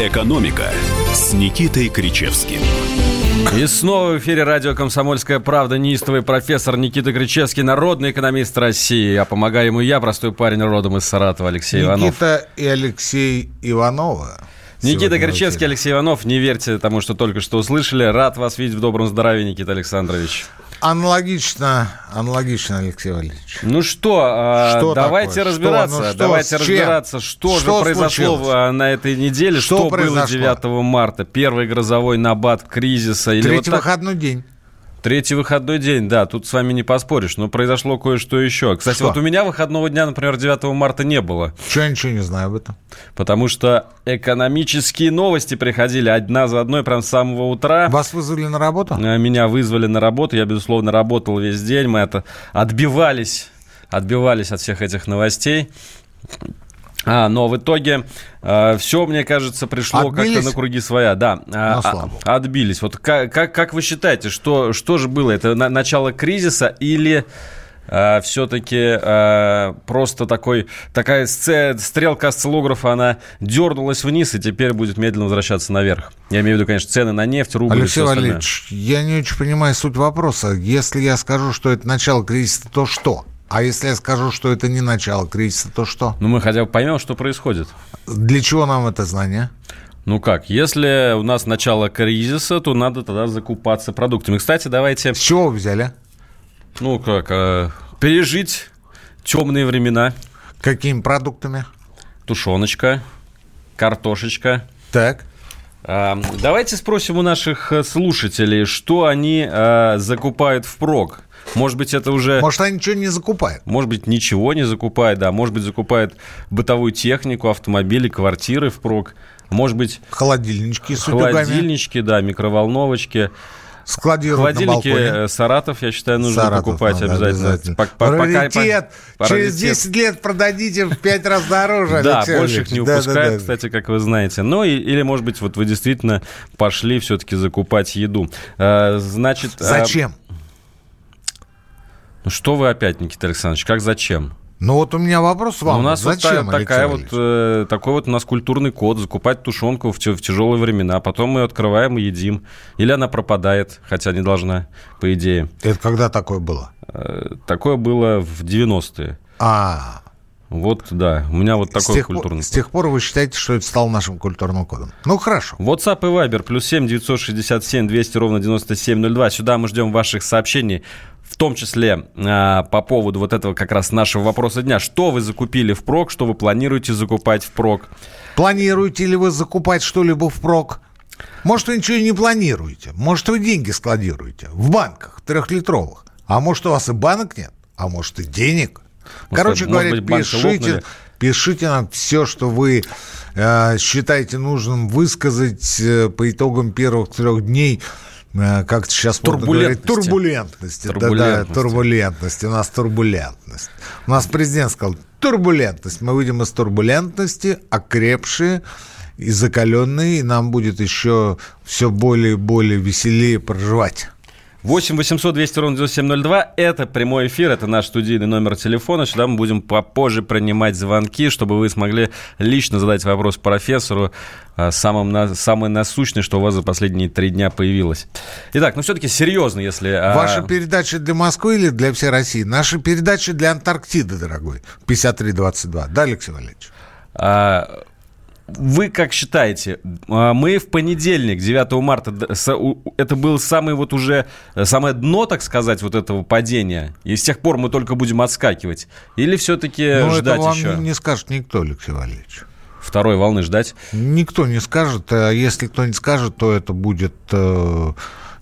«Экономика» с Никитой Кричевским. И снова в эфире радио «Комсомольская правда» неистовый профессор Никита Кричевский, народный экономист России. А помогаю ему я, простой парень родом из Саратова, Алексей Никита Иванов. Никита и Алексей Иванова. Никита Кричевский, Алексей Иванов. Не верьте тому, что только что услышали. Рад вас видеть в добром здравии, Никита Александрович. Аналогично, аналогично, Алексей Валерьевич. Ну что, а, что давайте такое? разбираться. Что? Ну, что? давайте разбираться, что, что же произошло случилось? на этой неделе, что, что было 9 марта. Первый грозовой набат кризиса. Третий вот выходной день. Третий выходной день, да, тут с вами не поспоришь, но произошло кое-что еще. Кстати, что? вот у меня выходного дня, например, 9 марта не было. Чего я ничего не знаю об этом? Потому что экономические новости приходили одна за одной прям с самого утра. Вас вызвали на работу? Э, меня вызвали на работу, я, безусловно, работал весь день, мы это отбивались, отбивались от всех этих новостей. А, но в итоге э, все, мне кажется, пришло как-то на круги своя. Да, а, а, отбились. Вот как, как, как вы считаете, что, что же было? Это на, начало кризиса или э, все-таки э, просто такой, такая стрелка осциллографа, она дернулась вниз и теперь будет медленно возвращаться наверх? Я имею в виду, конечно, цены на нефть, рубль Алексей Валерьевич, я не очень понимаю суть вопроса. Если я скажу, что это начало кризиса, то что? А если я скажу, что это не начало кризиса, то что? Ну, мы хотя бы поймем, что происходит. Для чего нам это знание? Ну как, если у нас начало кризиса, то надо тогда закупаться продуктами. Кстати, давайте... С чего вы взяли? Ну как, э, пережить темные времена. Какими продуктами? Тушеночка, картошечка. Так. Э, давайте спросим у наших слушателей, что они э, закупают впрок. Может быть, это уже... Может, они ничего не закупают? Может быть, ничего не закупают, да. Может быть, закупают бытовую технику, автомобили, квартиры впрок. Может быть... Холодильнички с Холодильнички, да, микроволновочки. Складируют Холодильники на Саратов, я считаю, нужно Саратов покупать надо, обязательно. обязательно. Раритет. Пока, Через 10 лет продадите в 5 раз дороже. Да, больше их не упускают, кстати, как вы знаете. Ну, или, может быть, вот вы действительно пошли все-таки закупать еду. Э, значит... А Зачем? Ну что вы опять, Никита Александрович, как зачем? Ну вот у меня вопрос вам. Ну, у нас Зачем, вот такая вот, э, такой вот у нас культурный код, закупать тушенку в, в тяжелые времена, потом мы ее открываем и едим. Или она пропадает, хотя не должна, по идее. Это когда такое было? Э, такое было в 90-е. А, вот, да, у меня вот такой с культурный пор, С тех пор вы считаете, что это стал нашим культурным кодом? Ну, хорошо. WhatsApp и Viber, плюс 7 967 200 ровно 9702. Сюда мы ждем ваших сообщений, том числе э, по поводу вот этого как раз нашего вопроса дня. Что вы закупили в прок, что вы планируете закупать в прок? Планируете ли вы закупать что-либо в прок? Может, вы ничего не планируете. Может, вы деньги складируете в банках трехлитровых. А может, у вас и банок нет, а может, и денег – Короче может говоря, быть, пишите, пишите нам все, что вы э, считаете нужным высказать э, по итогам первых трех дней э, как сейчас турбулентности. Говорить, турбулентности. турбулентности. Да, да, турбулентности. У нас турбулентность. У нас президент сказал, турбулентность. Мы выйдем из турбулентности, окрепшие и закаленные, и нам будет еще все более и более веселее проживать. 8 800 200 ровно 9702. Это прямой эфир, это наш студийный номер телефона. Сюда мы будем попозже принимать звонки, чтобы вы смогли лично задать вопрос профессору, а, самым, самое насущное, что у вас за последние три дня появилось. Итак, ну все-таки серьезно, если... А, Ваша передача для Москвы или для всей России? Наша передача для Антарктиды, дорогой. 5322. Да, Алексей Валерьевич? А, вы как считаете, а, мы в понедельник, 9 марта, это был самый вот уже, самое дно, так сказать, вот этого падения, и с тех пор мы только будем отскакивать? Или все-таки ну, ждать это вам еще? не скажет никто, Алексей Валерьевич. Второй волны ждать? Никто не скажет. А если кто не скажет, то это будет э,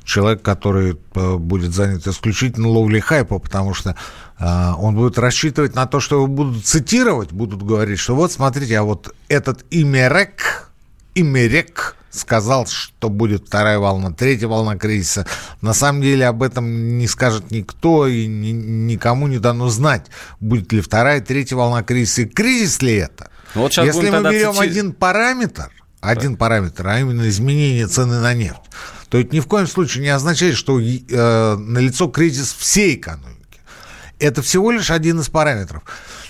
человек, который э, будет занят исключительно ловлей хайпа, потому что а, он будет рассчитывать на то, что его будут цитировать, будут говорить, что вот, смотрите, а вот этот Имерек, Имерек сказал, что будет вторая волна, третья волна кризиса. На самом деле об этом не скажет никто, и ни, никому не дано знать, будет ли вторая, третья волна кризиса, и кризис ли это. Ну, вот Если мы берем цити... один параметр, один да. параметр, а именно изменение цены на нефть, то это ни в коем случае не означает, что э, налицо кризис всей экономики. Это всего лишь один из параметров.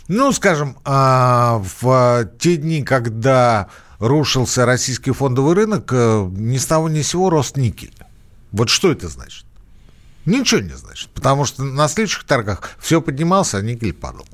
Ну, скажем, а, в те дни, когда рушился российский фондовый рынок, э, ни с того ни с сего рост никель. Вот что это значит? Ничего не значит, потому что на следующих торгах все поднимался, а никель падал.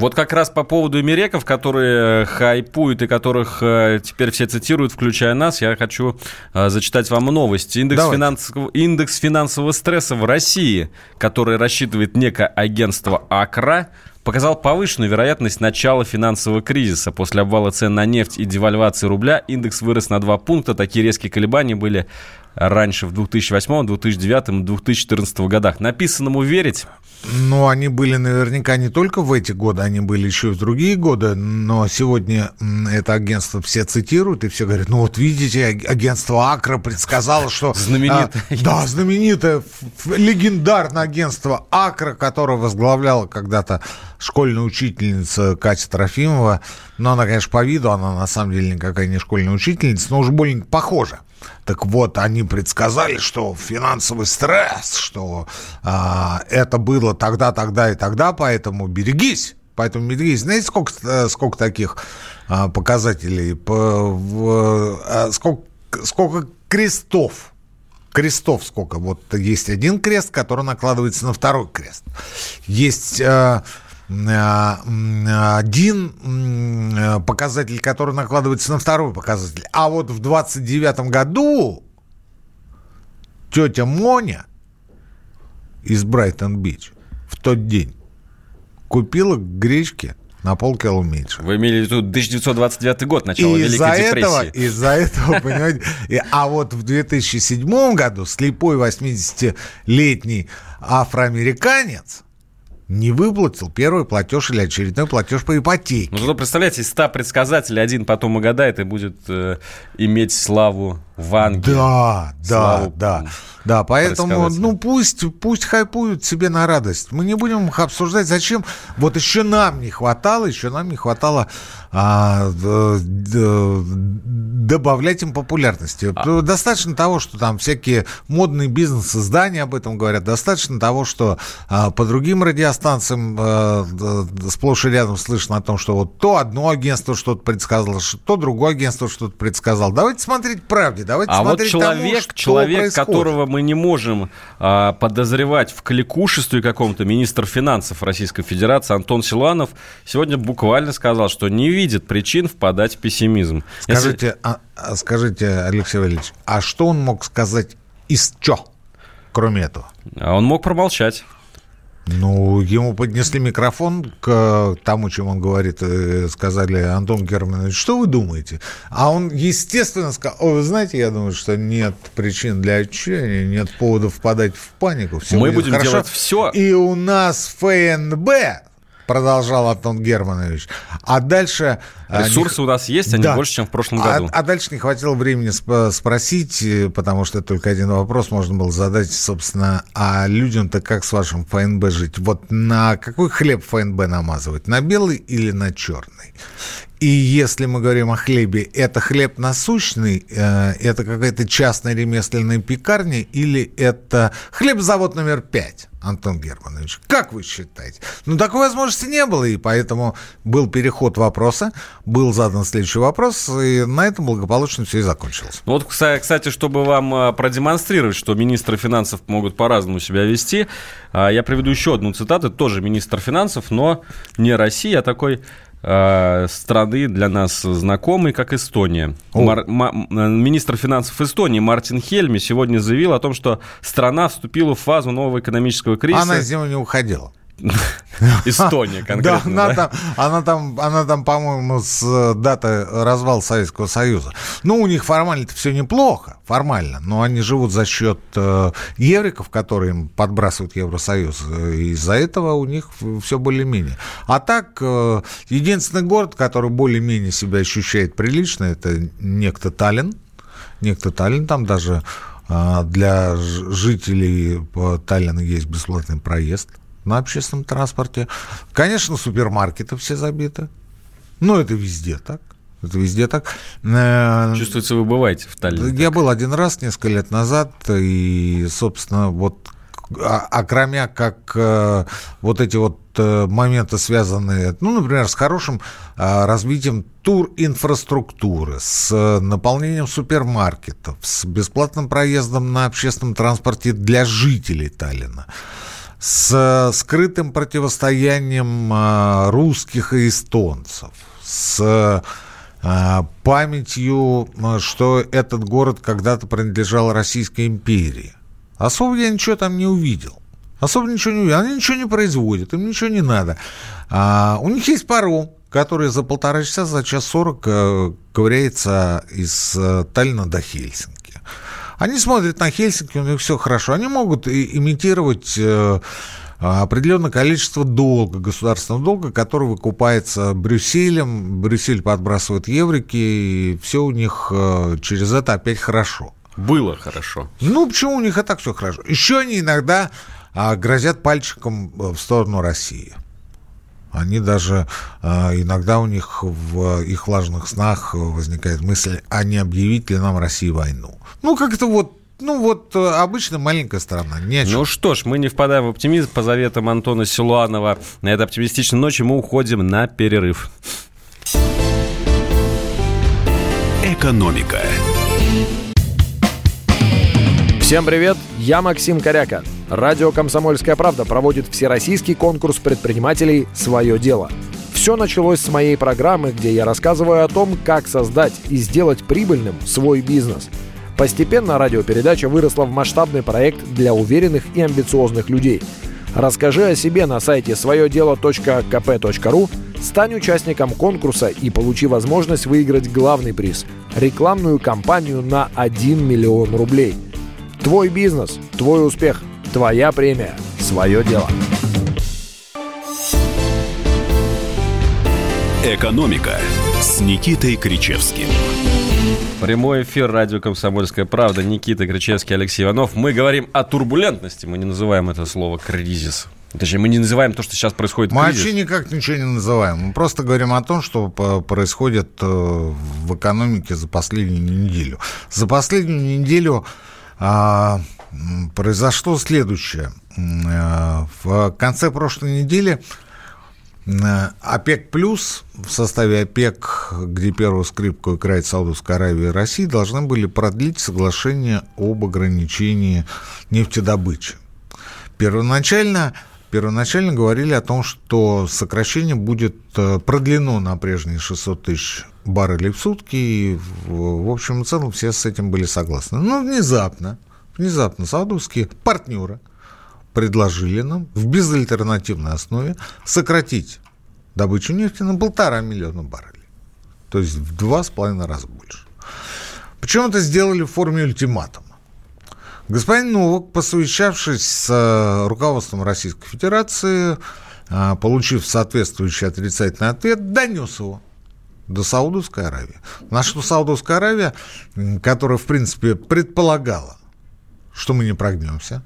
Вот как раз по поводу эмиреков, которые хайпуют и которых э, теперь все цитируют, включая нас, я хочу э, зачитать вам новость. Индекс, финансового, индекс финансового стресса в России, который рассчитывает некое агентство АКРА, показал повышенную вероятность начала финансового кризиса. После обвала цен на нефть и девальвации рубля индекс вырос на 2 пункта. Такие резкие колебания были раньше в 2008, 2009 и 2014 годах. Написанному верить? Ну, они были наверняка не только в эти годы, они были еще и в другие годы, но сегодня это агентство все цитируют и все говорят, ну вот видите, агентство Акра предсказало, что... Знаменитое. А, да, знаменитое, легендарное агентство Акра, которое возглавляла когда-то школьная учительница Катя Трофимова, но она, конечно, по виду, она на самом деле никакая не школьная учительница, но уже более похожа. Так вот, они предсказали, что финансовый стресс, что а, это было тогда, тогда и тогда, поэтому берегись. Поэтому берегись. Знаете, сколько, э, сколько таких а, показателей? По, в, а, сколько, сколько крестов? Крестов сколько? Вот есть один крест, который накладывается на второй крест. Есть... А, один показатель, который накладывается на второй показатель. А вот в 29 году тетя Моня из Брайтон-Бич в тот день купила гречки на полкило меньше. Вы имели в виду 1929 год, начало и Великой из-за депрессии. Этого, из-за этого, понимаете, а вот в 2007 году слепой 80-летний афроамериканец не выплатил первый платеж или очередной платеж по ипотеке. Ну, зато представляете, из 100 предсказателей один потом угадает и будет э, иметь славу Ванги. Да, да, да. Да, поэтому, ну, пусть, пусть хайпуют себе на радость. Мы не будем их обсуждать, зачем. Вот еще нам не хватало, еще нам не хватало а, добавлять им популярности. А... Достаточно того, что там всякие модные бизнес-издания об этом говорят. Достаточно того, что а, по другим радиостанциям а, сплошь и рядом слышно о том, что вот то одно агентство что-то предсказало, то другое агентство что-то предсказало. Давайте смотреть правде Давайте а вот человек, тому, человек, происходит. которого мы не можем а, подозревать в кликушестве каком-то, министр финансов Российской Федерации Антон Силуанов сегодня буквально сказал, что не видит причин впадать в пессимизм. Скажите, Если... а, а, скажите, Алексей Валерьевич, а что он мог сказать из чё, кроме этого? А он мог промолчать. Ну, ему поднесли микрофон к тому, чем он говорит, э, сказали, Антон Германович, что вы думаете? А он, естественно, сказал, о, вы знаете, я думаю, что нет причин для отчаяния, нет повода впадать в панику. Все Мы будем хорошо. делать все. И у нас ФНБ продолжал Антон Германович. А дальше... А, Ресурсы не... у нас есть, они да. больше, чем в прошлом году. А, а дальше не хватило времени сп- спросить, э, потому что только один вопрос можно было задать, собственно, а людям-то как с вашим ФНБ жить? Вот на какой хлеб ФНБ намазывать? На белый или на черный? И если мы говорим о хлебе, это хлеб насущный, э, это какая-то частная ремесленная пекарня или это хлебзавод номер пять? Антон Германович, как вы считаете? Ну, такой возможности не было, и поэтому был переход вопроса, был задан следующий вопрос, и на этом благополучно все и закончилось. Ну, вот, кстати, чтобы вам э, продемонстрировать, что министры финансов могут по-разному себя вести, э, я приведу еще одну цитату, тоже министр финансов, но не Россия, а такой страны для нас знакомый, как Эстония. Мар, ма, министр финансов Эстонии Мартин Хельми сегодня заявил о том, что страна вступила в фазу нового экономического кризиса. Она из него не уходила. Эстония конкретно. Да, она, да? Там, она там, она там, по-моему, с э, даты развала Советского Союза. Ну, у них формально-то все неплохо, формально, но они живут за счет э, евриков, которые им подбрасывают Евросоюз. И из-за этого у них все более-менее. А так, э, единственный город, который более-менее себя ощущает прилично, это некто Таллин. Некто Таллин, там даже э, для жителей Таллина есть бесплатный проезд на общественном транспорте. Конечно, супермаркеты все забиты. Но это везде так. Это везде так. Э, Чувствуется, вы бываете в Таллине. Я так. был один раз несколько лет назад, и, собственно, вот а, а кроме как э, вот эти вот э, моменты, связанные, ну, например, с хорошим а, развитием туринфраструктуры, с наполнением супермаркетов, с бесплатным проездом на общественном транспорте для жителей Таллина, с скрытым противостоянием а, русских и эстонцев, с а, памятью, что этот город когда-то принадлежал Российской империи. Особо я ничего там не увидел. Особо ничего не увидел. Они ничего не производят, им ничего не надо. А, у них есть паром, который за полтора часа, за час сорок э, ковыряется из э, Таллина до Хельсинки. Они смотрят на Хельсинки, у них все хорошо. Они могут имитировать э, определенное количество долга, государственного долга, который выкупается Брюсселем. Брюссель подбрасывает еврики, и все у них через это опять хорошо. Было хорошо. Ну, почему у них и так все хорошо? Еще они иногда а, грозят пальчиком в сторону России. Они даже а, иногда у них в их влажных снах возникает мысль, а не объявить ли нам России войну. Ну, как-то вот ну вот обычно маленькая страна. Не ну что ж, мы не впадаем в оптимизм. По заветам Антона Силуанова на этой оптимистичной ночи мы уходим на перерыв. Экономика. Всем привет, я Максим Коряка. Радио «Комсомольская правда» проводит всероссийский конкурс предпринимателей «Свое дело». Все началось с моей программы, где я рассказываю о том, как создать и сделать прибыльным свой бизнес. Постепенно радиопередача выросла в масштабный проект для уверенных и амбициозных людей. Расскажи о себе на сайте своедело.кп.ру, стань участником конкурса и получи возможность выиграть главный приз – рекламную кампанию на 1 миллион рублей – Твой бизнес, твой успех, твоя премия, свое дело. «Экономика» с Никитой Кричевским. Прямой эфир радио «Комсомольская правда». Никита Кричевский, Алексей Иванов. Мы говорим о турбулентности. Мы не называем это слово «кризис». Точнее, мы не называем то, что сейчас происходит Мы кризис. вообще никак ничего не называем. Мы просто говорим о том, что происходит э, в экономике за последнюю неделю. За последнюю неделю а, произошло следующее. Э, в конце прошлой недели э, ОПЕК плюс в составе ОПЕК, где первую скрипку играет Саудовская Аравия и Россия, должны были продлить соглашение об ограничении нефтедобычи. Первоначально, первоначально говорили о том, что сокращение будет э, продлено на прежние 600 тысяч баррелей в сутки, и в, общем и целом все с этим были согласны. Но внезапно, внезапно саудовские партнеры предложили нам в безальтернативной основе сократить добычу нефти на полтора миллиона баррелей. То есть в два с половиной раза больше. Причем это сделали в форме ультиматума. Господин Новак, посовещавшись с э, руководством Российской Федерации, э, получив соответствующий отрицательный ответ, донес его до Саудовской Аравии. На что Саудовская Аравия, которая, в принципе, предполагала, что мы не прогнемся,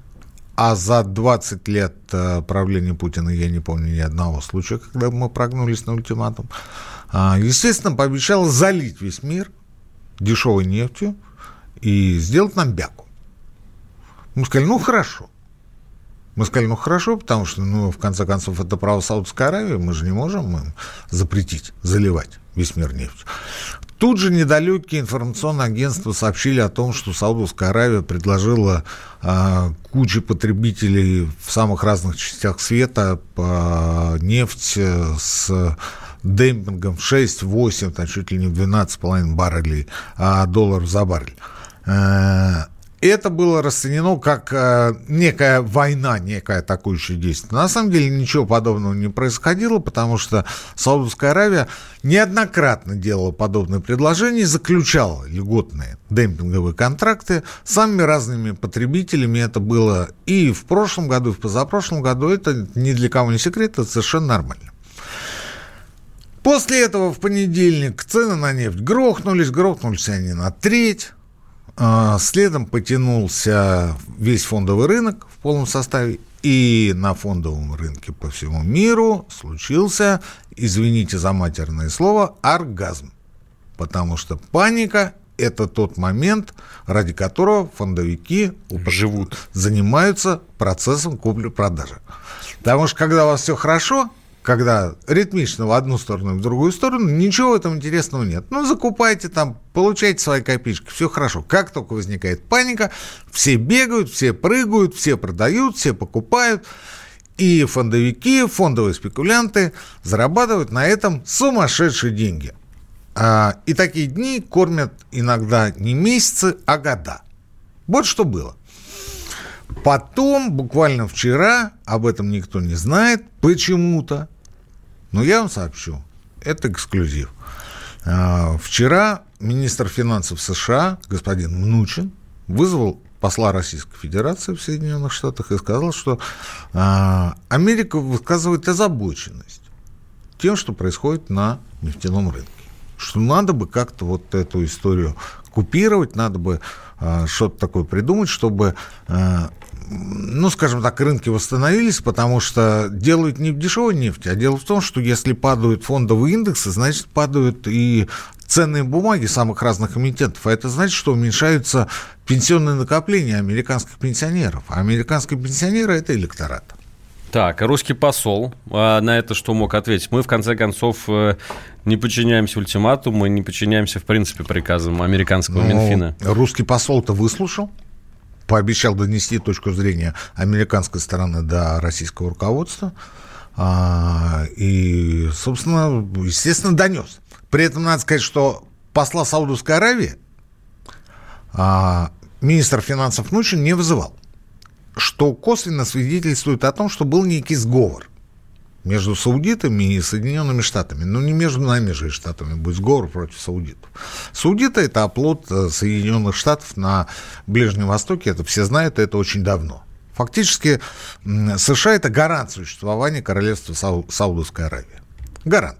а за 20 лет э, правления Путина я не помню ни одного случая, когда мы прогнулись на ультиматум, естественно, пообещала залить весь мир дешевой нефтью и сделать нам бяку. Мы сказали, ну хорошо. Мы сказали, ну хорошо, потому что, ну, в конце концов, это право Саудовской Аравии, мы же не можем им запретить заливать весь мир нефтью. Тут же недалекие информационные агентства сообщили о том, что Саудовская Аравия предложила э, куче потребителей в самых разных частях света э, нефть с демпингом 6-8, там чуть ли не 12,5 баррелей а долларов за баррель. Это было расценено как э, некая война, некое атакующее действие. На самом деле ничего подобного не происходило, потому что Саудовская Аравия неоднократно делала подобные предложения, заключала льготные демпинговые контракты с самыми разными потребителями. Это было и в прошлом году, и в позапрошлом году. Это ни для кого не секрет, это совершенно нормально. После этого в понедельник цены на нефть грохнулись, грохнулись они на треть. А, следом потянулся весь фондовый рынок в полном составе, и на фондовом рынке по всему миру случился, извините за матерное слово, оргазм. Потому что паника это тот момент, ради которого фондовики живут, занимаются процессом купли-продажи. Потому что когда у вас все хорошо, когда ритмично в одну сторону и в другую сторону, ничего в этом интересного нет. Ну, закупайте там, получайте свои копеечки, все хорошо. Как только возникает паника, все бегают, все прыгают, все продают, все покупают. И фондовики, фондовые спекулянты зарабатывают на этом сумасшедшие деньги. А, и такие дни кормят иногда не месяцы, а года. Вот что было. Потом, буквально вчера, об этом никто не знает, почему-то, но я вам сообщу, это эксклюзив. А, вчера министр финансов США, господин Мнучин, вызвал посла Российской Федерации в Соединенных Штатах и сказал, что а, Америка высказывает озабоченность тем, что происходит на нефтяном рынке. Что надо бы как-то вот эту историю купировать, надо бы э, что-то такое придумать, чтобы ну, скажем так, рынки восстановились, потому что делают не в дешевой нефти, а дело в том, что если падают фондовые индексы, значит, падают и ценные бумаги самых разных эмитентов. А это значит, что уменьшаются пенсионные накопления американских пенсионеров. А американские пенсионеры – это электорат. Так, русский посол а на это что мог ответить? Мы, в конце концов, э, не подчиняемся ультиматуму, мы не подчиняемся, в принципе, приказам американского ну, Минфина. Русский посол-то выслушал, пообещал донести точку зрения американской стороны до российского руководства. А, и, собственно, естественно, донес. При этом надо сказать, что посла Саудовской Аравии а, министр финансов Нучин не вызывал, что косвенно свидетельствует о том, что был некий сговор между саудитами и Соединенными Штатами. Ну, не между нами же и Штатами будет сговор против саудитов. Саудиты – это оплот э, Соединенных Штатов на Ближнем Востоке, это все знают, это очень давно. Фактически США – это гарант существования королевства Сау- Саудовской Аравии. Гарант.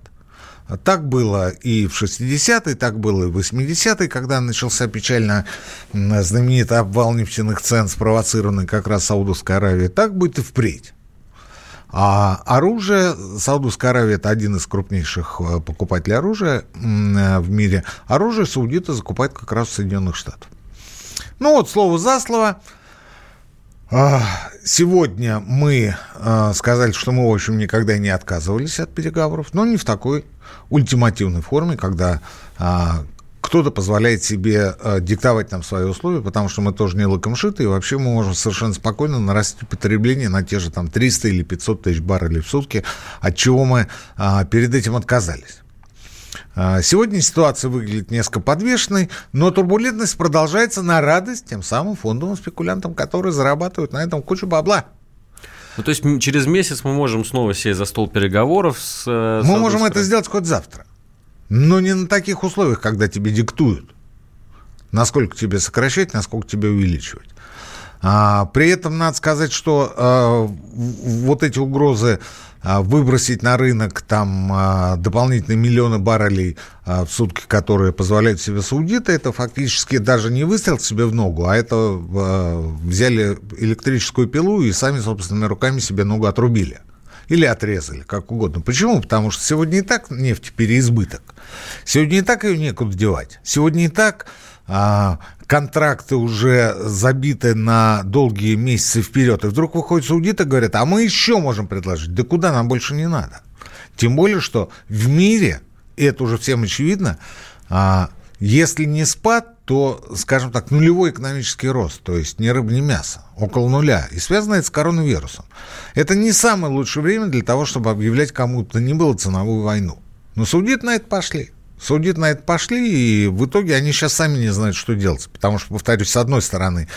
Так было и в 60-е, так было и в 80-е, когда начался печально знаменитый обвал нефтяных цен, спровоцированный как раз Саудовской Аравией. Так будет и впредь. А оружие, Саудовская Аравия – это один из крупнейших э, покупателей оружия э, в мире. Оружие саудиты закупают как раз в Соединенных Штатах. Ну вот, слово за слово. А, сегодня мы э, сказали, что мы, в общем, никогда не отказывались от переговоров, но не в такой ультимативной форме, когда а, кто-то позволяет себе э, диктовать нам свои условия, потому что мы тоже не лакомшиты, и вообще мы можем совершенно спокойно нарастить потребление на те же там 300 или 500 тысяч баррелей в сутки, от чего мы э, перед этим отказались. Э, сегодня ситуация выглядит несколько подвешенной, но турбулентность продолжается на радость тем самым фондовым спекулянтам, которые зарабатывают на этом кучу бабла. Ну, то есть через месяц мы можем снова сесть за стол переговоров с... Э, мы можем это сделать хоть завтра. Но не на таких условиях, когда тебе диктуют, насколько тебе сокращать, насколько тебе увеличивать. А, при этом надо сказать, что а, вот эти угрозы а, выбросить на рынок там а, дополнительные миллионы баррелей а, в сутки, которые позволяют себе саудиты, это фактически даже не выстрел себе в ногу, а это а, взяли электрическую пилу и сами собственными руками себе ногу отрубили или отрезали, как угодно. Почему? Потому что сегодня и так нефть переизбыток. Сегодня и так ее некуда девать. Сегодня и так а, контракты уже забиты на долгие месяцы вперед. И вдруг выходят саудиты и говорят, а мы еще можем предложить. Да куда нам больше не надо? Тем более, что в мире, и это уже всем очевидно, а, если не спад, то, скажем так, нулевой экономический рост, то есть ни рыба, ни мясо, около нуля. И связано это с коронавирусом. Это не самое лучшее время для того, чтобы объявлять кому-то не было ценовую войну. Но саудиты на это пошли. Саудиты на это пошли, и в итоге они сейчас сами не знают, что делать. Потому что, повторюсь, с одной стороны,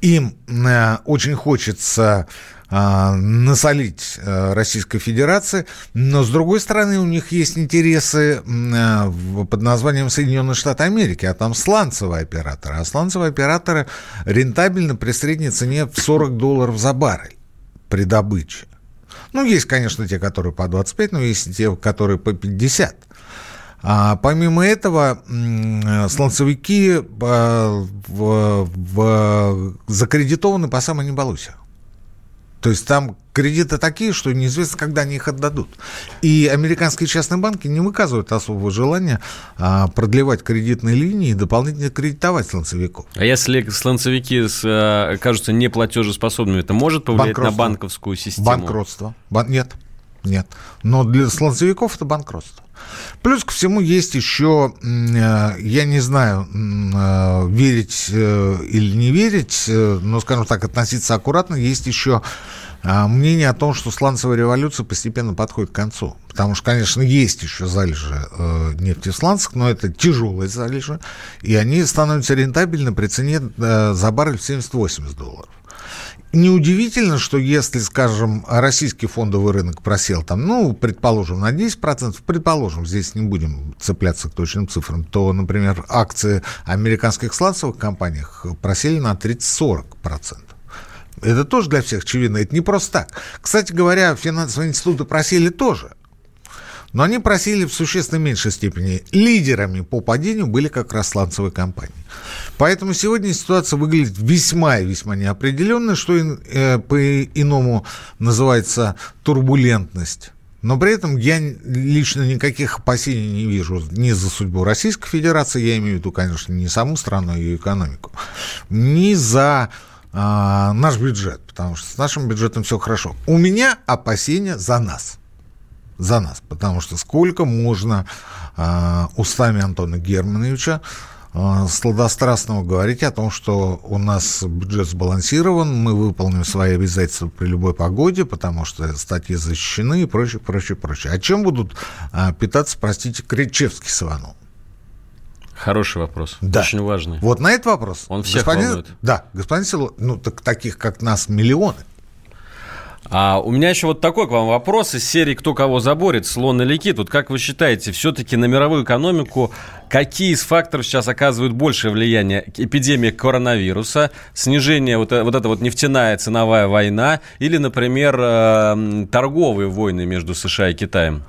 им э, очень хочется насолить э, Российской Федерации, но с другой стороны у них есть интересы э, под названием Соединенные Штаты Америки, а там сланцевые операторы. А сланцевые операторы рентабельны при средней цене в 40 долларов за баррель при добыче. Ну, есть, конечно, те, которые по 25, но есть те, которые по 50. А помимо этого, сланцевики э, в, в, закредитованы по самой не То есть там кредиты такие, что неизвестно, когда они их отдадут. И американские частные банки не выказывают особого желания а, продлевать кредитные линии и дополнительно кредитовать сланцевиков. А если сланцевики а, окажутся неплатежеспособными, это может повлиять на банковскую систему? Банкротство. Бан... Нет, нет. Но для сланцевиков это банкротство. Плюс ко всему есть еще, э, я не знаю, э, верить э, или не верить, но, скажем так, относиться аккуратно, есть еще мнение о том, что сланцевая революция постепенно подходит к концу. Потому что, конечно, есть еще залежи нефти в сланцах, но это тяжелые залежи, и они становятся рентабельны при цене за баррель в 70-80 долларов. Неудивительно, что если, скажем, российский фондовый рынок просел там, ну, предположим, на 10%, предположим, здесь не будем цепляться к точным цифрам, то, например, акции американских сланцевых компаний просели на 30-40%. Это тоже для всех очевидно, это не просто так. Кстати говоря, финансовые институты просели тоже. Но они просили в существенно меньшей степени. Лидерами по падению были как раз сланцевые компании. Поэтому сегодня ситуация выглядит весьма и весьма неопределенной, что э, по-иному называется турбулентность. Но при этом я лично никаких опасений не вижу ни за судьбу Российской Федерации, я имею в виду, конечно, не саму страну, а ее экономику, ни за а, наш бюджет, потому что с нашим бюджетом все хорошо. У меня опасения за нас за нас. Потому что сколько можно э, устами Антона Германовича э, сладострастного говорить о том, что у нас бюджет сбалансирован, мы выполним свои обязательства при любой погоде, потому что статьи защищены и прочее, прочее, прочее. А чем будут э, питаться, простите, Кричевский с Ивановым? Хороший вопрос. Да. Очень важный. Вот на этот вопрос. Он всех господин, волнует. Да, господин Силуанов, ну, так, таких, как нас, миллионы. А у меня еще вот такой к вам вопрос из серии «Кто кого заборет, слон или кит?» Вот как вы считаете, все-таки на мировую экономику какие из факторов сейчас оказывают большее влияние? Эпидемия коронавируса, снижение, вот, э, вот эта вот нефтяная ценовая война или, например, э, торговые войны между США и Китаем?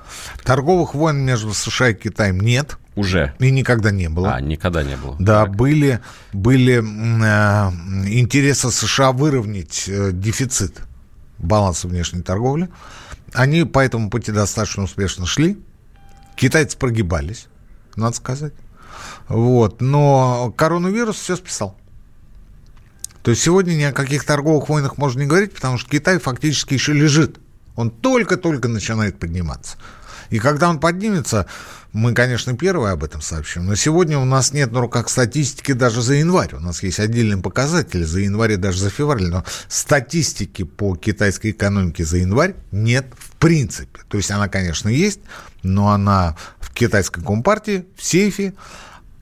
Торговых войн между США и Китаем нет. Уже. И никогда не было. А, никогда не было. Да, так. были, были э, интересы США выровнять э, дефицит баланса внешней торговли. Они по этому пути достаточно успешно шли. Китайцы прогибались, надо сказать. Вот. Но коронавирус все списал. То есть сегодня ни о каких торговых войнах можно не говорить, потому что Китай фактически еще лежит. Он только-только начинает подниматься. И когда он поднимется, мы, конечно, первые об этом сообщим, но сегодня у нас нет на руках статистики даже за январь. У нас есть отдельные показатели за январь и даже за февраль, но статистики по китайской экономике за январь нет в принципе. То есть она, конечно, есть, но она в китайской компартии, в сейфе,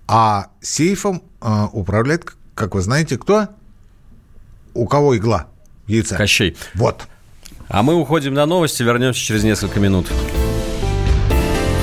а сейфом э, управляет, как вы знаете, кто? У кого игла? Яйца. Кощей. Вот. А мы уходим на новости, вернемся через несколько минут.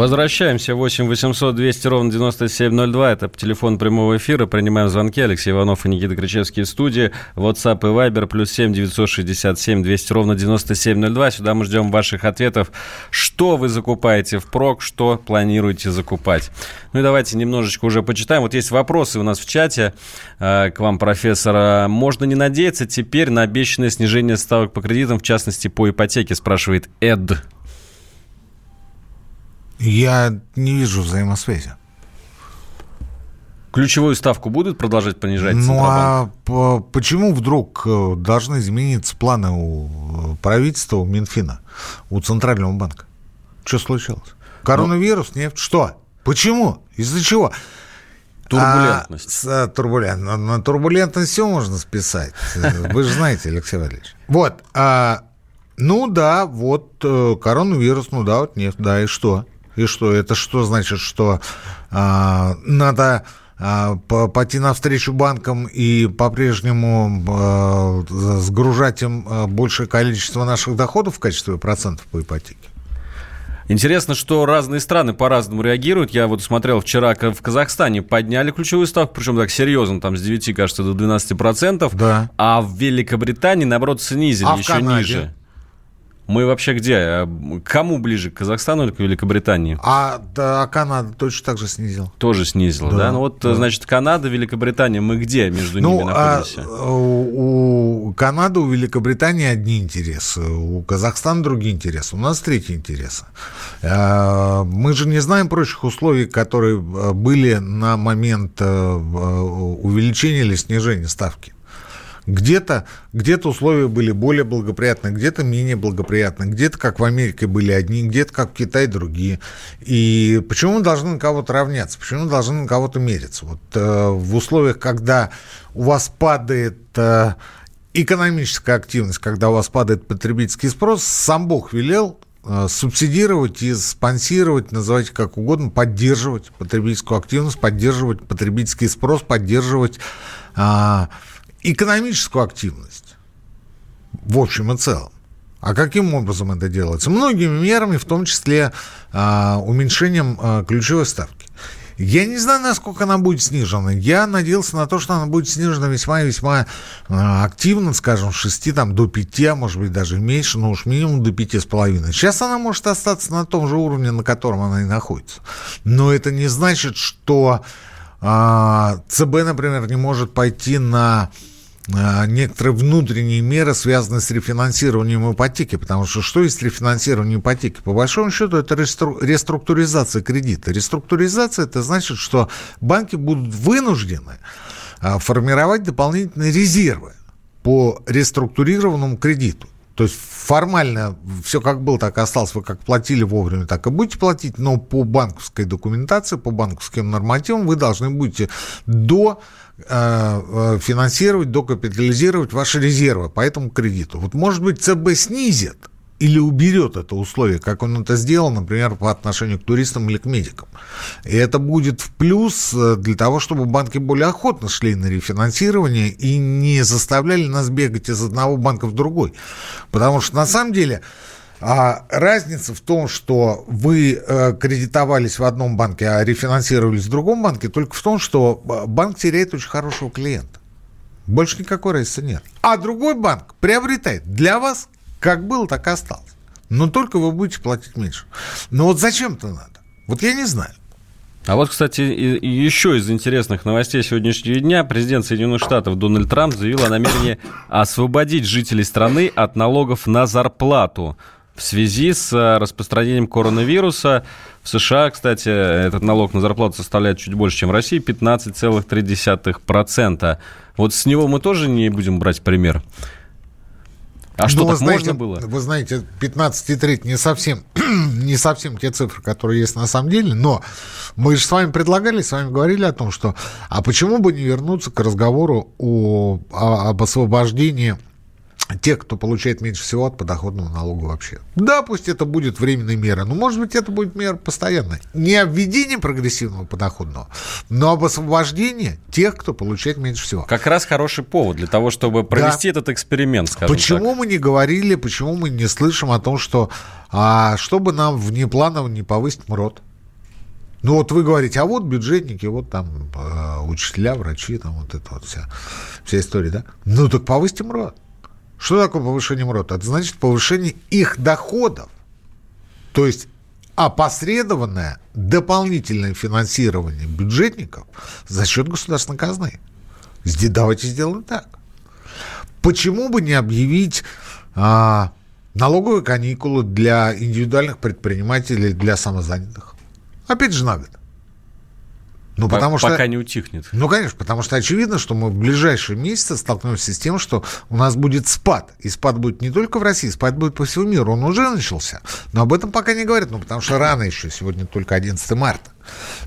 Возвращаемся. 8 800 200 ровно 9702. Это телефон прямого эфира. Принимаем звонки. Алексей Иванов и Никита Кричевский в студии. WhatsApp и Viber плюс 7 967 200 ровно 9702. Сюда мы ждем ваших ответов. Что вы закупаете в прок, что планируете закупать? Ну и давайте немножечко уже почитаем. Вот есть вопросы у нас в чате э, к вам, профессор. Можно не надеяться теперь на обещанное снижение ставок по кредитам, в частности по ипотеке, спрашивает Эд. Я не вижу взаимосвязи. Ключевую ставку будут продолжать понижать? Ну а почему вдруг э, должны измениться планы у э, правительства, у Минфина, у Центрального банка? Что случилось? Коронавирус, нефть? Что? Почему? Из-за чего? Турбулентность. А, с, турбулент, на, на турбулентность все можно списать. Вы же знаете, Алексей Валерьевич. Вот. А, ну да, вот коронавирус, ну да, вот нефть, да, и что? И что? Это что значит, что а, надо а, по- пойти навстречу банкам и по-прежнему а, сгружать им а, большее количество наших доходов в качестве процентов по ипотеке? Интересно, что разные страны по-разному реагируют. Я вот смотрел вчера в Казахстане подняли ключевую ставку, причем так серьезно, там с 9, кажется, до 12 процентов. Да. А в Великобритании, наоборот, снизили А еще ниже. Мы вообще где? А К кому ближе, к Казахстану или к Великобритании? А, да, а Канада точно так же снизила. Тоже снизила, Да, да? Ну вот, да. значит, Канада, Великобритания, мы где между ними Ну, а находимся? у, у Канады, у Великобритании одни интересы, у Казахстана другие интересы, у нас третьи интересы. А, Мы же не знаем прочих условий, которые а, были на момент а, увеличения или снижения ставки. Где-то где условия были более благоприятны, где-то менее благоприятны, где-то, как в Америке, были одни, где-то, как в Китае, другие. И почему мы должны на кого-то равняться? Почему мы должны на кого-то мериться? Вот э, в условиях, когда у вас падает э, экономическая активность, когда у вас падает потребительский спрос, сам Бог велел э, субсидировать и спонсировать, называйте как угодно, поддерживать потребительскую активность, поддерживать потребительский спрос, поддерживать а, экономическую активность в общем и целом. А каким образом это делается? Многими мерами, в том числе а, уменьшением а, ключевой ставки. Я не знаю, насколько она будет снижена. Я надеялся на то, что она будет снижена весьма и весьма а, активно, скажем, с 6 там, до 5, а может быть даже меньше, но уж минимум до 5,5. Сейчас она может остаться на том же уровне, на котором она и находится. Но это не значит, что а, ЦБ, например, не может пойти на некоторые внутренние меры, связанные с рефинансированием ипотеки. Потому что что есть рефинансирование ипотеки? По большому счету, это рестру- реструктуризация кредита. Реструктуризация – это значит, что банки будут вынуждены а, формировать дополнительные резервы по реструктурированному кредиту. То есть формально все как было, так и осталось. Вы как платили вовремя, так и будете платить, но по банковской документации, по банковским нормативам вы должны будете до финансировать, докапитализировать ваши резервы по этому кредиту. Вот, может быть, ЦБ снизит или уберет это условие, как он это сделал, например, по отношению к туристам или к медикам. И это будет в плюс э, для того, чтобы банки более охотно шли на рефинансирование и не заставляли нас бегать из одного банка в другой. Потому что на самом деле а разница в том, что вы э, кредитовались в одном банке, а рефинансировались в другом банке, только в том, что э, банк теряет очень хорошего клиента. Больше никакой разницы нет. А другой банк приобретает для вас, как было, так и осталось. Но только вы будете платить меньше. Но вот зачем это надо? Вот я не знаю. А вот, кстати, еще из интересных новостей сегодняшнего дня президент Соединенных Штатов Дональд Трамп заявил о намерении освободить жителей страны от налогов на зарплату в связи с э, распространением коронавируса. В США, кстати, этот налог на зарплату составляет чуть больше, чем в России, 15,3%. Вот с него мы тоже не будем брать пример. А что, Ну, так знаете, можно было? Вы знаете, 15,3 не совсем, не совсем те цифры, которые есть на самом деле, но мы же с вами предлагали, с вами говорили о том, что а почему бы не вернуться к разговору о, о- об освобождении тех, кто получает меньше всего от подоходного налога вообще. Да, пусть это будет временной мерой, но, может быть, это будет мера постоянная. Не об введении прогрессивного подоходного, но об освобождении тех, кто получает меньше всего. Как раз хороший повод для того, чтобы провести этот эксперимент, скажем Почему так. мы не говорили, почему мы не слышим о том, что а, чтобы нам внепланово не повысить МРОД? Ну вот вы говорите, а вот бюджетники, вот там э, учителя, врачи, там вот это вот вся, вся история, да? Ну так повысьте МРОД. Что такое повышение МРОД? Это значит повышение их доходов. То есть опосредованное дополнительное финансирование бюджетников за счет государственной казны. Давайте сделаем так. Почему бы не объявить а, налоговые каникулы для индивидуальных предпринимателей, для самозанятых? Опять же на год. Ну, По- потому что... Пока не утихнет. Ну, конечно, потому что очевидно, что мы в ближайшие месяцы столкнемся с тем, что у нас будет спад. И спад будет не только в России, спад будет по всему миру. Он уже начался. Но об этом пока не говорят, ну, потому что рано еще, сегодня только 11 марта.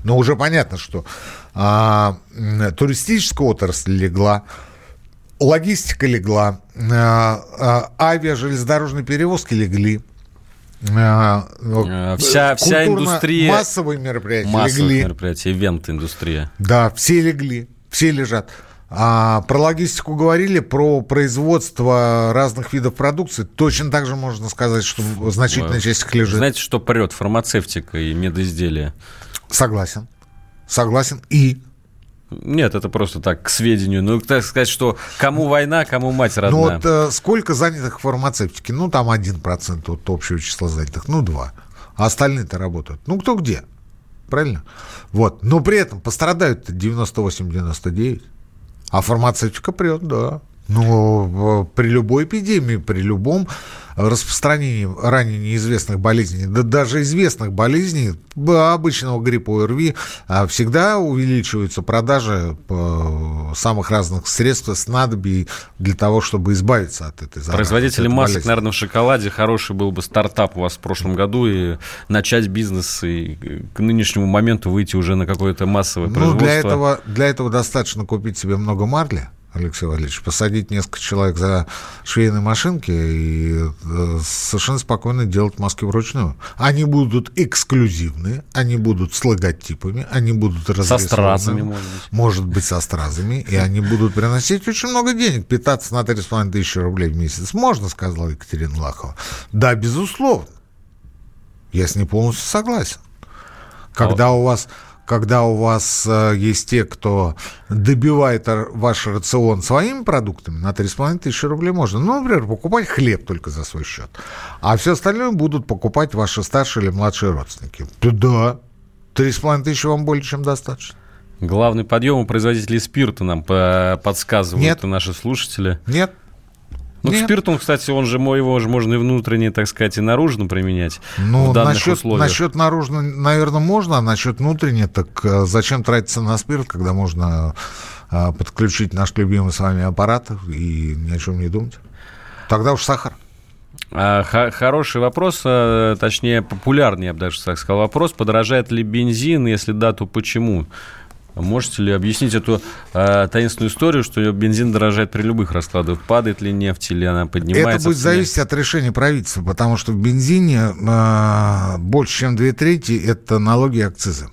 Но уже понятно, что а, туристическая отрасль легла, логистика легла, а, а, авиа, железнодорожные перевозки легли. А, Э, вся- вся индустрия- Массовые мероприятия Массовых легли. мероприятий, ивент-индустрия. Да, все легли, все лежат. А про логистику говорили, про производство разных видов продукции. Точно так же можно сказать, что значительная часть их лежит. Знаете, что прет? Фармацевтика и медизделия. Согласен. Согласен. И Нет, это просто так, к сведению. Ну, так сказать, что кому война, кому мать родная. Ну вот э, сколько занятых в фармацевтике? Ну, там 1% от общего числа занятых, ну, 2. А остальные-то работают. Ну, кто где? Правильно? Вот. Но при этом пострадают 98-99. А фармацевтика прет, да. Но э, при любой эпидемии, при любом распространении ранее неизвестных болезней, да даже известных болезней, обычного гриппа ОРВИ, а, всегда увеличиваются продажи э, самых разных средств, снадобий для того, чтобы избавиться от этой заразы. Производители масок, болезни. наверное, в шоколаде хороший был бы стартап у вас в прошлом году и начать бизнес и к нынешнему моменту выйти уже на какое-то массовое Ну, производство. для этого, для этого достаточно купить себе много марли, Алексей Валерьевич, посадить несколько человек за швейной машинки и э, совершенно спокойно делать маски вручную. Они будут эксклюзивные, они будут с логотипами, они будут разрисованы. стразами, может быть. Может быть, со стразами. И они будут приносить очень много денег. Питаться на 3,5 тысячи рублей в месяц. Можно, сказала Екатерина Лахова. Да, безусловно. Я с ней полностью согласен. Когда у вас, когда у вас э, есть те, кто добивает ваш рацион своими продуктами, на 3,5 тысячи рублей можно. Ну, например, покупать хлеб только за свой счет. А все остальное будут покупать ваши старшие или младшие родственники. Да, 3,5 тысячи вам более чем достаточно. Главный подъем у производителей спирта нам по- подсказывают Нет. наши слушатели. Нет? Ну, Нет. спирт, он, кстати, он же мо- его же можно и внутренне, так сказать, и наружно применять Ну, насчет, условиях. насчет наружно, наверное, можно, а насчет внутренне, так э, зачем тратиться на спирт, когда можно э, подключить наш любимый с вами аппарат и ни о чем не думать? Тогда уж сахар. А, хороший вопрос, э, точнее, популярный, я бы даже так сказал, вопрос. Подорожает ли бензин, если да, то почему? Можете ли объяснить эту э, таинственную историю, что бензин дорожает при любых раскладах? Падает ли нефть или она поднимается? Это будет зависеть от решения правительства, потому что в бензине э, больше, чем две трети – это налоги и акцизы.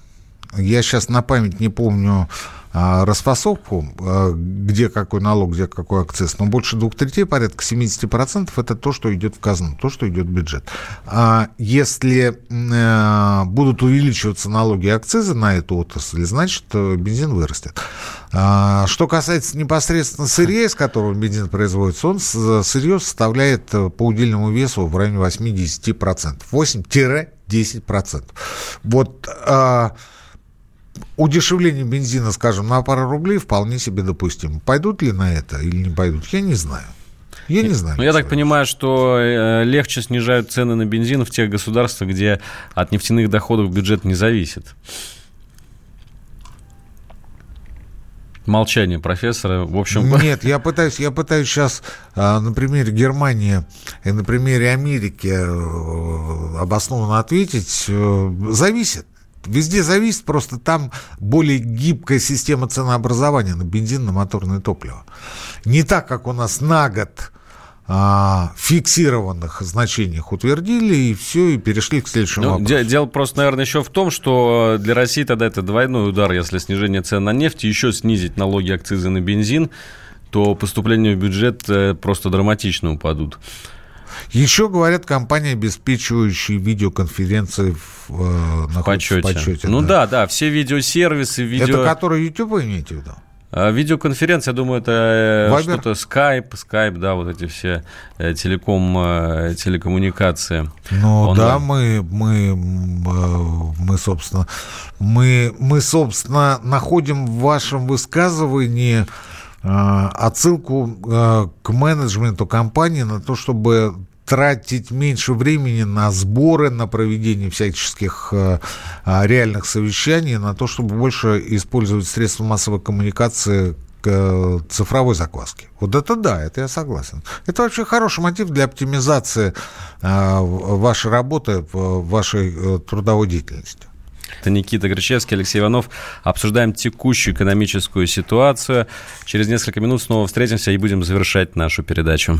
Я сейчас на память не помню расфасовку, а, где какой налог, где какой акциз, но больше двух третей, порядка 70% это то, что идет в казну, то, что идет в бюджет. А если э, будут увеличиваться налоги и акцизы на эту отрасль, значит, э, бензин вырастет. А, Что касается непосредственно сырья, из которого бензин производится, он с- сырье составляет э, по удельному весу в районе 8-10%. 8-10%. Вот а, удешевление бензина, скажем, на пару рублей вполне себе допустимо. Пойдут ли на это или не пойдут, я не знаю. Я не знаю. Ну, я так понимаю, что э, легче снижают цены на бензин в тех государствах, где от нефтяных доходов бюджет не зависит. Молчание профессора. В общем, Нет, я пытаюсь, я пытаюсь сейчас а, на примере Германии и на примере Америки э, обоснованно ответить. Э, Зависит. Везде зависит, просто там более гибкая система ценообразования на бензин, на моторное топливо. Не так, как у нас на год а, фиксированных значениях утвердили, и все, и перешли к следующему Ну, вопросу. де- дело просто, наверное, еще в том, что для России тогда это двойной удар, если снижение цен на нефть, еще снизить налоги, акцизы на бензин, то поступления в бюджет э, просто драматично упадут. Еще, говорят, компании, обеспечивающие видеоконференции в, э, В почете. в почете. ну да. да. да, все видеосервисы, видео... Это которые YouTube вы имеете в виду? А, Видеоконференция, я думаю, это э, Viber? что-то Skype, Skype, да, вот эти все э, телеком, э, телекоммуникации. Ну онлайн. да, мы, мы, э, мы, собственно, мы, мы, собственно, находим в вашем высказывании э, отсылку э, к менеджменту компании на то, чтобы тратить меньше времени на сборы, на проведение всяческих э, а, реальных совещаний, на то, чтобы больше использовать средства массовой коммуникации к э, цифровой закваске. Вот это да, это я согласен. Это вообще хороший мотив для оптимизации э, вашей работы, вашей трудовой деятельности. Это Никита Гречевский, Алексей Иванов. Обсуждаем текущую экономическую ситуацию. Через несколько минут снова встретимся и будем завершать нашу передачу.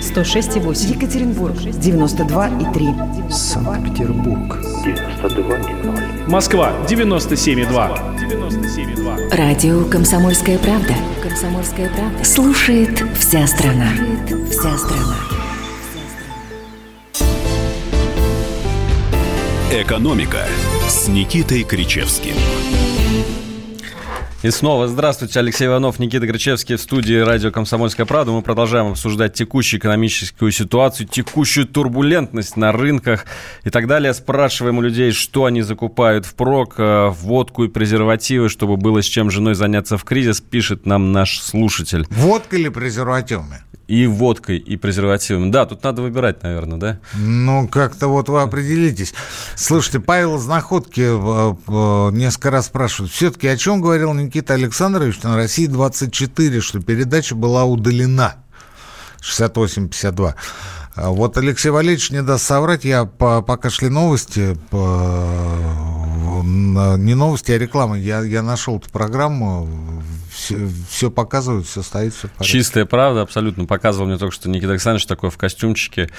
106,8. Екатеринбург. 92,3. Санкт-Петербург. 92,0. Москва. 97,2. 97,2. Радио «Комсомольская правда». «Комсомольская правда». Слушает вся страна. Слушает вся страна. «Экономика» с Никитой Кричевским. И снова здравствуйте, Алексей Иванов, Никита Кричевский в студии радио «Комсомольская правда». Мы продолжаем обсуждать текущую экономическую ситуацию, текущую турбулентность на рынках и так далее. Спрашиваем у людей, что они закупают впрок, э, водку и презервативы, чтобы было с чем женой заняться в кризис, пишет нам наш слушатель. Водка или презервативами? И водкой, и презервативами. Да, тут надо выбирать, наверное, да? Ну, как-то вот вы определитесь. Слушайте, Павел из Находки э, э, несколько раз спрашивает. Все-таки о чем говорил Никита Александрович на России 24, что передача была удалена? 68-52. Вот Алексей Валерьевич не даст соврать. Я по, пока шли новости, по, не новости, а реклама. Я, я нашел эту программу все, все показывают, все стоит, все в. Чистая правда, абсолютно. Показывал мне только что Никита Александрович такой в костюмчике.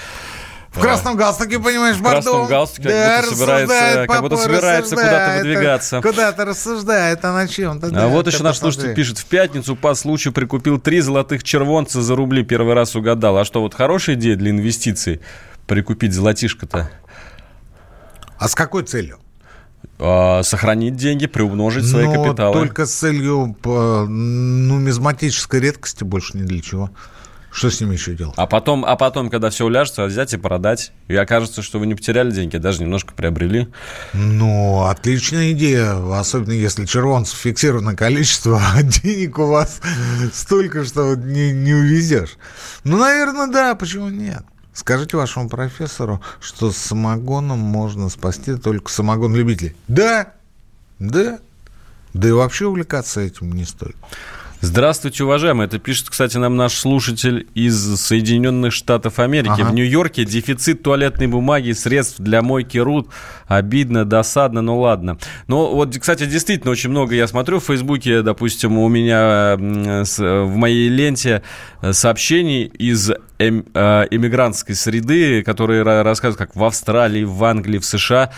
В красном галстуке, понимаешь, В красном галстуке, да, как будто собирается, как будто собирается куда-то выдвигаться. Куда-то рассуждает, а на чем-то. Да, а вот еще наш слушатель пишет. В пятницу по случаю прикупил три золотых червонца за рубли. Первый раз угадал. А что, вот хорошая идея для инвестиций прикупить золотишко-то? А с какой целью? А, сохранить деньги, приумножить свои Но капиталы. только с целью по нумизматической редкости, больше ни для чего. Что с ними еще делать? А потом, а потом, когда все уляжется, взять и продать. И окажется, что вы не потеряли деньги, а даже немножко приобрели. Ну, отличная идея. Особенно если червонцев фиксированное количество, а денег у вас столько, что не, не увезешь. Ну, наверное, да, почему нет? Скажите вашему профессору, что самогоном можно спасти только самогон любителей. Да, да. Да и вообще увлекаться этим не стоит. Здравствуйте, уважаемые. Это пишет, кстати, нам наш слушатель из Соединенных Штатов Америки. Ага. В Нью-Йорке дефицит туалетной бумаги и средств для мойки руд. Обидно, досадно, но ладно. Но вот, кстати, действительно очень много я смотрю в Фейсбуке, допустим, у меня в моей ленте сообщений из эм, э, эмигрантской среды, которые рассказывают, как в Австралии, в Англии, в США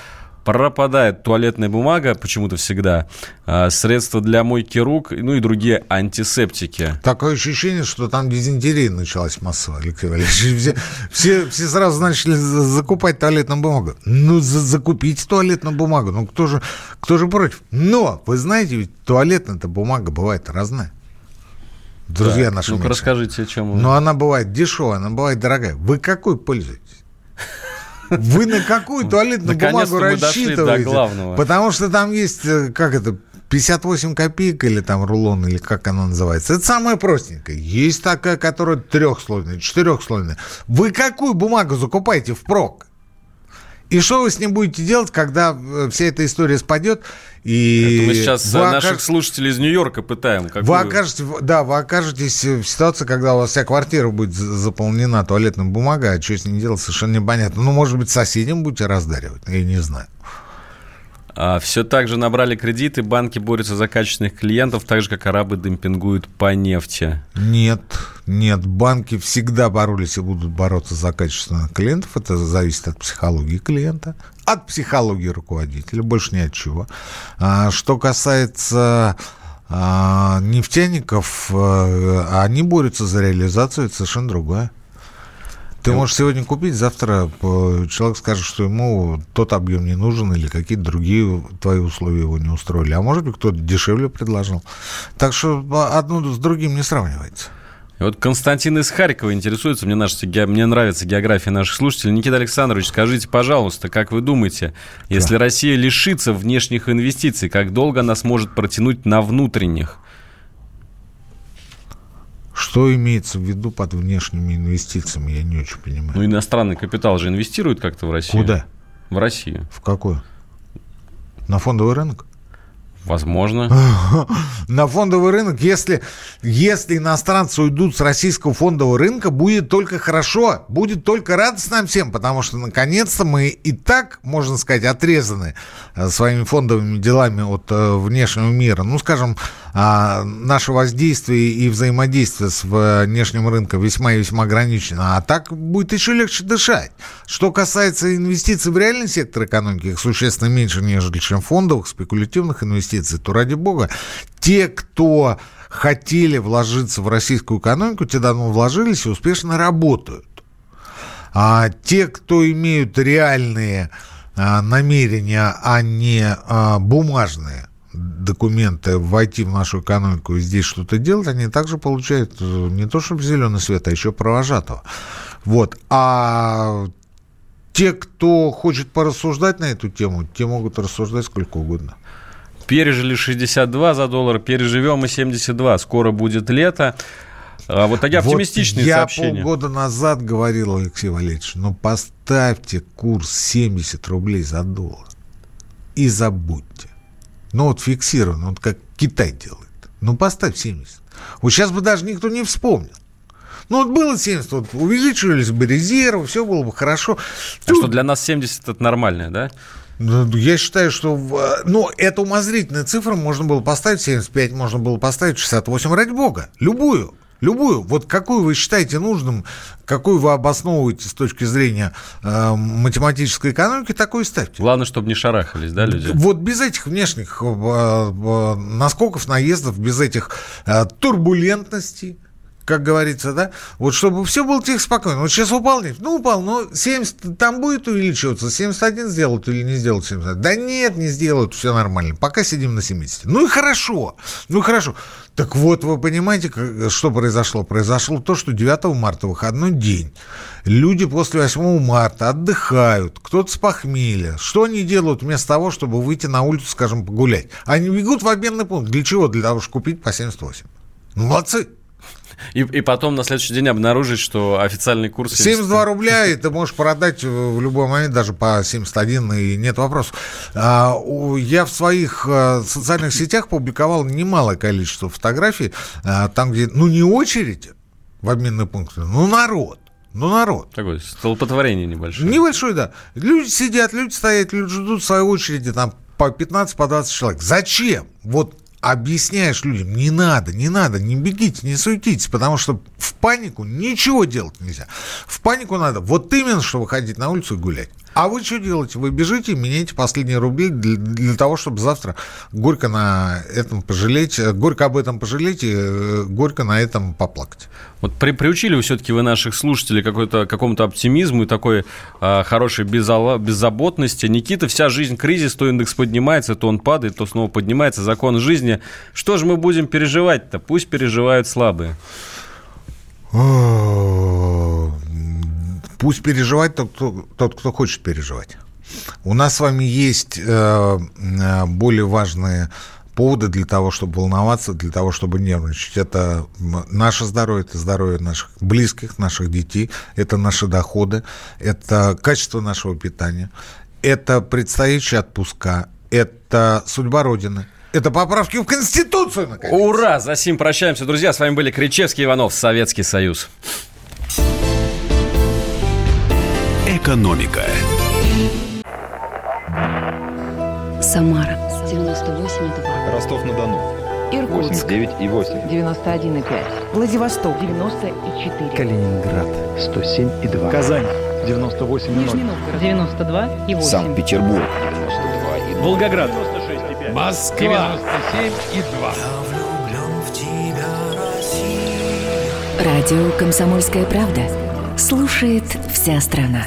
пропадает туалетная бумага почему-то всегда, а, средства для мойки рук, ну и другие антисептики. Такое ощущение, что там дизентерия началась массово, Алексей Валерьевич. Все, все, все сразу начали закупать туалетную бумагу. Ну, за, закупите туалетную бумагу. Ну, кто же, кто же против? Но, вы знаете, ведь туалетная-то бумага бывает разная. Друзья так, наши. Ну-ка расскажите, чем вы... Но она бывает дешевая, она бывает дорогая. Вы какой пользуетесь? Вы на какую туалетную бумагу рассчитываете? Потому что там есть, э, как это, 58 копеек или там рулон, или как оно называется. Это самое простенькое. Есть такая, которая трехслойная, четырехслойная. Вы какую бумагу закупаете впрок? И что вы с ним будете делать, когда э, вся эта история спадет? И Это мы сейчас вы наших окаж... слушателей из Нью-Йорка пытаем. Какую... Вы окажетесь, да, вы окажетесь в ситуации, когда у вас вся квартира будет заполнена туалетной бумагой, а что с ней делать, совершенно непонятно. Ну, может быть, соседям будете раздаривать, я не знаю. А, все так же набрали кредиты, банки борются за качественных клиентов, так же, как арабы демпингуют по нефти. Нет, нет, банки всегда боролись и будут бороться за качественных клиентов. Это зависит от психологии клиента, от психологии руководителя, больше ни от чего. А, что касается а, нефтяников, а, они борются за реализацию, это совершенно другое. Ты можешь сегодня купить, завтра человек скажет, что ему тот объем не нужен или какие-то другие твои условия его не устроили. А может быть, кто-то дешевле предложил. Так что одно с другим не сравнивается. вот Константин из Харькова интересуется, мне, наш, мне нравится география наших слушателей. Никита Александрович, скажите, пожалуйста, как вы думаете, если да. Россия лишится внешних инвестиций, как долго она сможет протянуть на внутренних? Что имеется в виду под внешними инвестициями, я не очень понимаю. Ну, иностранный капитал же инвестирует как-то в Россию. Куда? В Россию. В какую? На фондовый рынок? Возможно. На фондовый рынок, если, если иностранцы уйдут с российского фондового рынка, будет только хорошо, будет только радостно нам всем, потому что, наконец-то, мы и так, можно сказать, отрезаны э, своими фондовыми делами от э, внешнего мира. Ну, скажем, а, наше воздействие и взаимодействие с внешним рынком весьма и весьма ограничено. А так будет еще легче дышать. Что касается инвестиций в реальный сектор экономики, их существенно меньше, нежели чем фондовых, спекулятивных инвестиций, то ради бога, те, кто хотели вложиться в российскую экономику, те давно вложились и успешно работают. А те, кто имеют реальные а, намерения, а не а, бумажные, документы войти в нашу экономику и здесь что-то делать, они также получают э, не то чтобы зеленый свет, а еще провожатого. Вот. А те, кто хочет порассуждать на эту тему, те могут рассуждать сколько угодно. Пережили 62 за доллар, переживем и 72. Скоро будет лето. А вот такие оптимистичные вот я сообщения. Я полгода назад говорил, Алексей Валерьевич, ну поставьте курс 70 рублей за доллар и забудьте. Ну вот фиксировано, вот как Китай делает. Ну поставь 70. Вот сейчас бы даже никто не вспомнил. Ну, вот было 70, вот увеличивались бы резервы, все было бы хорошо. А Тут... что для нас 70 это нормальное, да? Ну, я считаю, что... Ну, это умозрительная цифра. Можно было поставить 75, можно было поставить 68. Ради бога. Любую. Любую. Вот какую вы считаете нужным, какую вы обосновываете с точки зрения э, математической экономики, такую и ставьте. Главное, чтобы не шарахались, да, люди? Вот без этих внешних э, э, наскоков, наездов, без этих э, турбулентностей, как говорится, да, вот чтобы все было тихо, спокойно. Вот сейчас упал нефть, ну упал, но 70 там будет увеличиваться, 71 сделают или не сделают 71? Да нет, не сделают, все нормально, пока сидим на 70. Ну и хорошо, ну и хорошо. Так вот, вы понимаете, что произошло? Произошло то, что 9 марта, выходной день, люди после 8 марта отдыхают, кто-то с похмелья. Что они делают вместо того, чтобы выйти на улицу, скажем, погулять? Они бегут в обменный пункт. Для чего? Для того, чтобы купить по 78. Ну, молодцы. И, и потом на следующий день обнаружить, что официальный курс... 72 70... рубля, и ты можешь продать в любой момент даже по 71, и нет вопросов. А, я в своих э, социальных сетях публиковал немалое количество фотографий, а, там, где, ну, не очередь в обменный пункт, ну, народ. Ну, народ. Такое столпотворение небольшое. Небольшое, да. Люди сидят, люди стоят, люди ждут в своей очереди, там, по 15, по 20 человек. Зачем? Вот объясняешь людям, не надо, не надо, не бегите, не суетитесь, потому что в панику ничего делать нельзя. В панику надо вот именно, что выходить на улицу и гулять. А вы что делаете? Вы бежите, меняете последние рубли для, для того, чтобы завтра горько на этом пожалеть, горько об этом пожалеть и э, горько на этом поплакать. Вот при, приучили вы все-таки вы наших слушателей какой-то, какому-то оптимизму и такой э, хорошей беззало, беззаботности. Никита, вся жизнь кризис, то индекс поднимается, то он падает, то снова поднимается. Закон жизни. Что же мы будем переживать-то? Пусть переживают слабые. Пусть переживает тот, кто, тот, кто хочет переживать. У нас с вами есть э, э, более важные поводы для того, чтобы волноваться, для того, чтобы нервничать. Это наше здоровье, это здоровье наших близких, наших детей, это наши доходы, это качество нашего питания, это предстоящие отпуска, это судьба Родины, это поправки в Конституцию, наконец. Ура! За сим прощаемся, друзья. С вами были Кричевский Иванов, Советский Союз. Экономика. Самара 98,2. Ростов-на-Дону. Иркутск. 89,8. 91,5. Владивосток. 94. Калининград. 107,2. Казань. 98,0. Нижний Новгород. 92,8. Санкт-Петербург. 92,0. Волгоград. 96,5. Москва. 97,2. Радио «Комсомольская правда». Слушает вся страна.